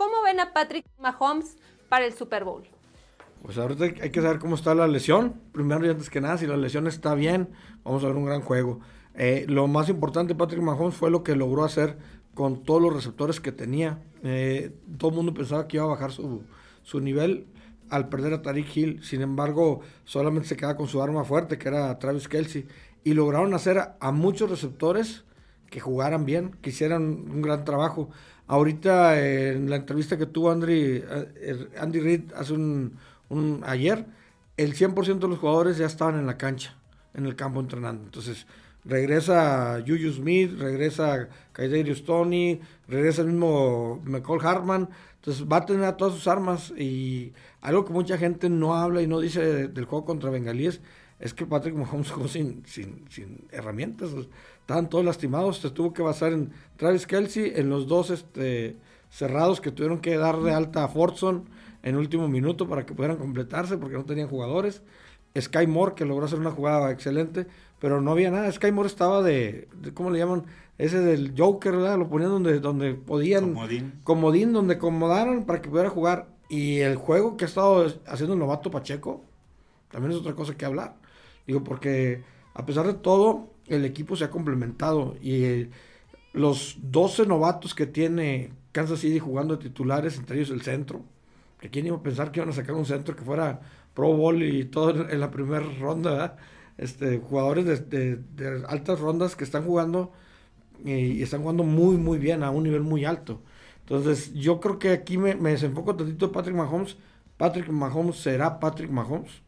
¿Cómo ven a Patrick Mahomes para el Super Bowl? Pues ahorita hay que saber cómo está la lesión. Primero y antes que nada, si la lesión está bien, vamos a ver un gran juego. Eh, lo más importante Patrick Mahomes fue lo que logró hacer con todos los receptores que tenía. Eh, todo el mundo pensaba que iba a bajar su, su nivel al perder a Tariq Hill. Sin embargo, solamente se queda con su arma fuerte, que era Travis Kelsey. Y lograron hacer a, muchos receptores que jugaran bien, que hicieran un gran trabajo. Ahorita en la entrevista que tuvo Andy, eh, Andy Reid hace un, ayer, el 100% de los jugadores ya estaban en la cancha, en el campo entrenando. Entonces, regresa Juju Smith, regresa Kaiderius Tony, regresa el mismo McCall Hartman. Entonces va a tener a todas sus armas y algo que mucha gente no habla y no dice del juego contra Bengalíes es que Patrick Mahomes jugó sin, sin, sin herramientas. Estaban todos lastimados. Se tuvo que basar en Travis Kelsey, en los dos este, cerrados que tuvieron que dar de alta a Fordson en último minuto para que pudieran completarse porque no tenían jugadores. Sky Moore, que logró hacer una jugada excelente, pero no había nada. Sky Moore estaba de, ¿cómo le llaman? Ese del Joker, ¿verdad? Lo ponían donde, donde podían. Comodín. Comodín, donde acomodaron para que pudiera jugar. Y el juego que ha estado haciendo el novato Pacheco, también es otra cosa que hablar. Digo, porque a pesar de todo, el equipo se ha complementado. Y eh, los 12 novatos que tiene Kansas City jugando de titulares, entre ellos el centro. Que quién iba a pensar que iban a sacar un centro que fuera Pro Bowl y todo en la primera ronda, Este, jugadores de, altas rondas que están jugando y están jugando muy, muy bien, a un nivel muy alto. Entonces, yo creo que aquí me, me desenfoco tantito Patrick Mahomes. Patrick Mahomes será Patrick Mahomes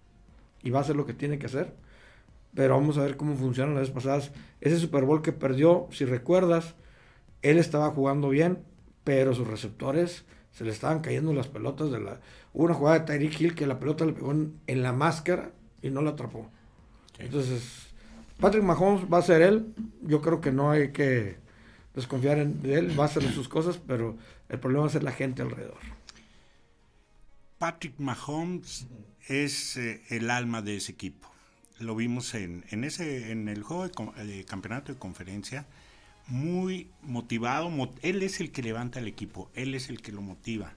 y va a hacer lo que tiene que hacer. Pero vamos a ver cómo funcionan las veces pasadas. Ese Super Bowl que perdió, si recuerdas, él estaba jugando bien, pero sus receptores se le estaban cayendo las pelotas de la... Hubo una jugada de Tyreek Hill que la pelota le pegó en, en la máscara y no la atrapó. Entonces, Patrick Mahomes va a ser él. Yo creo que no hay que desconfiar en, de él, va a hacer sus cosas, pero el problema va a ser la gente alrededor. Patrick Mahomes es eh, el alma de ese equipo. Lo vimos en, en, ese, en el juego de, campeonato de conferencia, muy motivado. él es el que levanta el equipo, él es el que lo motiva.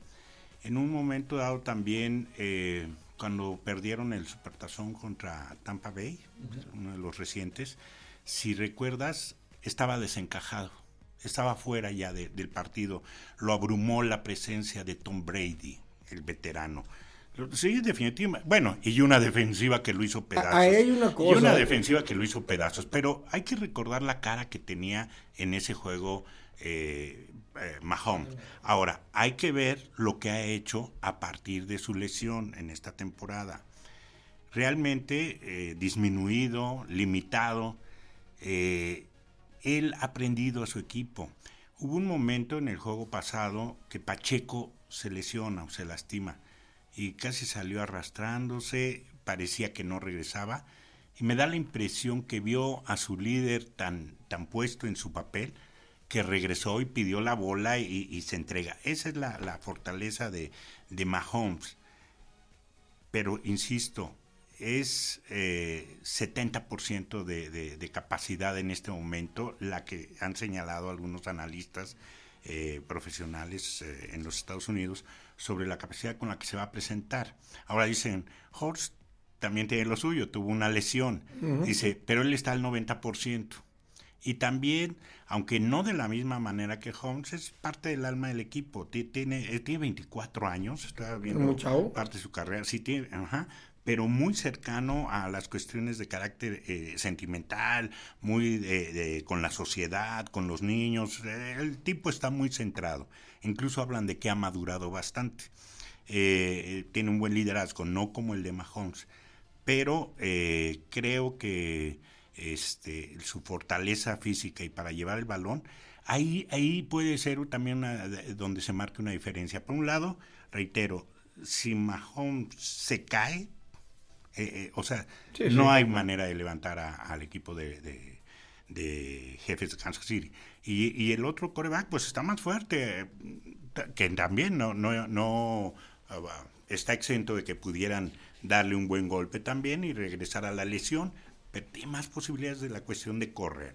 En un momento dado también, eh, cuando perdieron el Supertazón contra Tampa Bay, uno de los recientes, si recuerdas, estaba desencajado estaba fuera ya del partido. Lo abrumó la presencia de Tom Brady, el veterano. Sí, definitivamente. Bueno, y una defensiva que lo hizo pedazos. hay una cosa. Y una defensiva que lo hizo pedazos. Pero hay que recordar la cara que tenía en ese juego eh, eh, Mahomes. Ahora, hay que ver lo que ha hecho a partir de su lesión en esta temporada. Realmente eh, disminuido, limitado. Él ha aprendido a su equipo. Hubo un momento en el juego pasado que Pacheco se lesiona o se lastima y casi salió arrastrándose, parecía que no regresaba y me da la impresión que vio a su líder tan, tan puesto en su papel que regresó y pidió la bola y, se entrega. Esa es la, fortaleza de, de Mahomes. Pero, insisto, es eh, 70% de, de, capacidad en este momento, la que han señalado algunos analistas eh, profesionales eh, en los Estados Unidos sobre la capacidad con la que se va a presentar. Ahora dicen, Horst también tiene lo suyo, tuvo una lesión, dice, pero él está al 90%. Y también, aunque no de la misma manera que Holmes, es parte del alma del equipo. Tiene, tiene 24 años, está viendo parte de su carrera. Sí, tiene, ajá, pero muy cercano a las cuestiones de carácter eh, sentimental, muy de, con la sociedad, con los niños. el tipo está muy centrado. Incluso hablan de que ha madurado bastante. Eh, tiene un buen liderazgo, no como el de Mahomes, pero eh, creo que este, su fortaleza física y para llevar el balón, ahí, ahí puede ser también donde se marque una diferencia. Por un lado, reitero, si Mahomes se cae, eh, eh, o sea, no hay manera de levantar al equipo de, jefes de Kansas City. Y, el otro coreback, pues está más fuerte, que también no, no, no ah, está exento de que pudieran darle un buen golpe también y regresar a la lesión, pero tiene más posibilidades de la cuestión de correr.